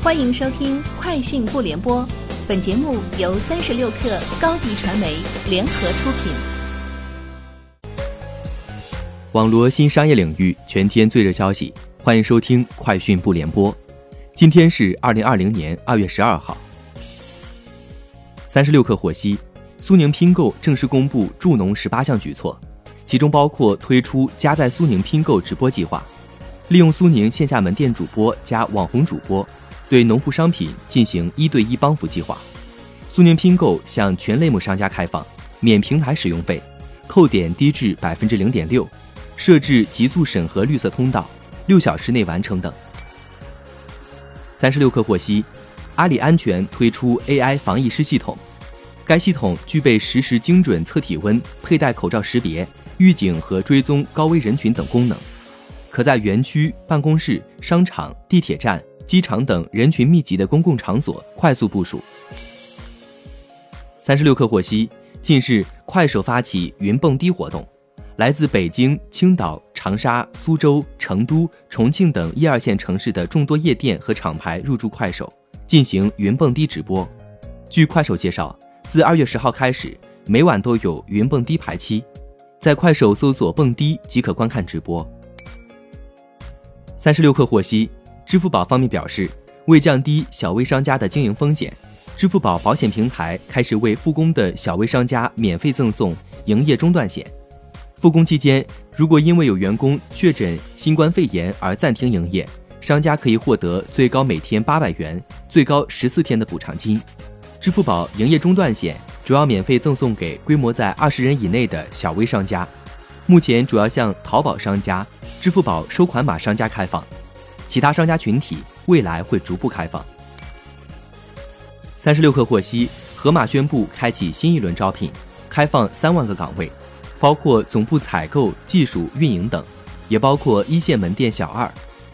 欢迎收听《快讯不联播》，本节目由三十六克高低传媒联合出品。网罗新商业领域全天最热消息，欢迎收听《快讯不联播》。今天是二零二零年二月十二号。三十六氪获悉，苏宁拼购正式公布助农十八项举措，其中包括推出加在苏宁拼购直播计划，利用苏宁线下门店主播加网红主播。对农户商品进行一对一帮扶计划，苏宁拼购向全类目商家开放免平台使用费，扣点低至百分之零点六，设置极速审核绿色通道，六小时内完成等。三十六氪获悉，阿里安全推出 AI 防疫师系统，该系统具备实时精准测体温、佩戴口罩识别、预警和追踪高危人群等功能，可在园区、办公室、商场、地铁站。机场等人群密集的公共场所快速部署。三十六氪获悉，近日快手发起云蹦迪活动，来自北京、青岛、长沙、苏州、成都、重庆等一二线城市的众多夜店和厂牌入驻快手，进行云蹦迪直播。据快手介绍，自二月十号开始，每晚都有云蹦迪排期，在快手搜索“蹦迪”即可观看直播。三十六氪获悉。支付宝方面表示，为降低小微商家的经营风险，支付宝保险平台开始为复工的小微商家免费赠送营业中断险。复工期间，如果因为有员工确诊新冠肺炎而暂停营业，商家可以获得最高每天八百元、最高十四天的补偿金。支付宝营业中断险主要免费赠送给规模在二十人以内的小微商家，目前主要向淘宝商家、支付宝收款码商家开放。其他商家群体未来会逐步开放。三十六氪获悉，盒马宣布开启新一轮招聘，开放三万个岗位，包括总部采购、技术、运营等，也包括一线门店小二，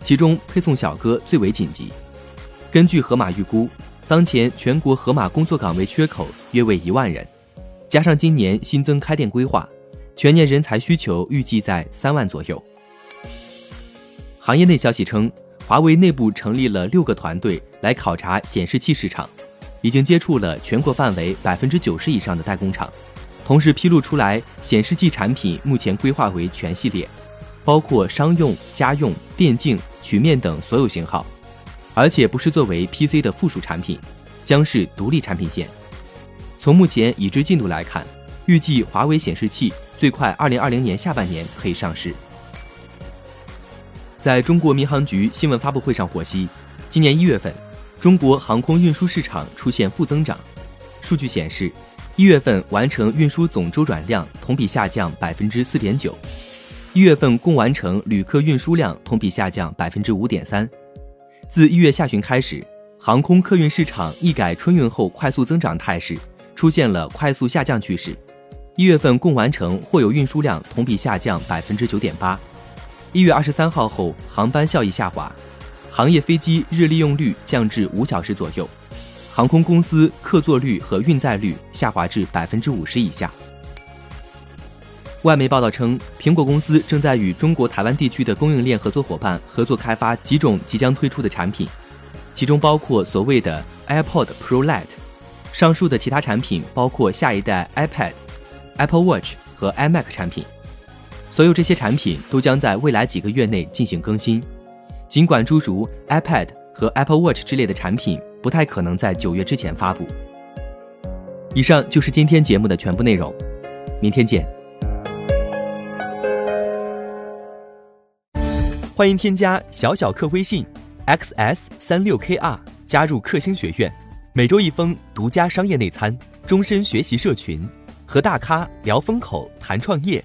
其中配送小哥最为紧急。根据盒马预估，当前全国盒马工作岗位缺口约为一万人，加上今年新增开店规划，全年人才需求预计在三万左右。行业内消息称，华为内部成立了六个团队来考察显示器市场，已经接触了全国范围百分之九十以上的代工厂。同时披露出来，显示器产品目前规划为全系列，包括商用、家用、电竞、曲面等所有型号，而且不是作为 PC 的附属产品，将是独立产品线。从目前已知进度来看，预计华为显示器最快二零二零年下半年可以上市。在中国民航局新闻发布会上获悉，今年一月份，中国航空运输市场出现负增长。数据显示，一月份完成运输总周转量同比下降百分之四点九，一月份共完成旅客运输量同比下降百分之五点三。自一月下旬开始，航空客运市场一改春运后快速增长态势，出现了快速下降趋势。一月份共完成货邮运输量同比下降百分之九点八。一月二十三号后，航班效益下滑，行业飞机日利用率降至五小时左右，航空公司客座率和运载率下滑至百分之五十以下。外媒报道称，苹果公司正在与中国台湾地区的供应链合作伙伴合作开发几种即将推出的产品，其中包括所谓的 AirPod Pro Lite。上述的其他产品包括下一代 iPad、Apple Watch 和 iMac 产品。所有这些产品都将在未来几个月内进行更新，尽管诸如 iPad 和 Apple Watch 之类的产品不太可能在九月之前发布。以上就是今天节目的全部内容，明天见。欢迎添加小小客微信 xs 三六 kr 加入克星学院，每周一封独家商业内参，终身学习社群，和大咖聊风口，谈创业。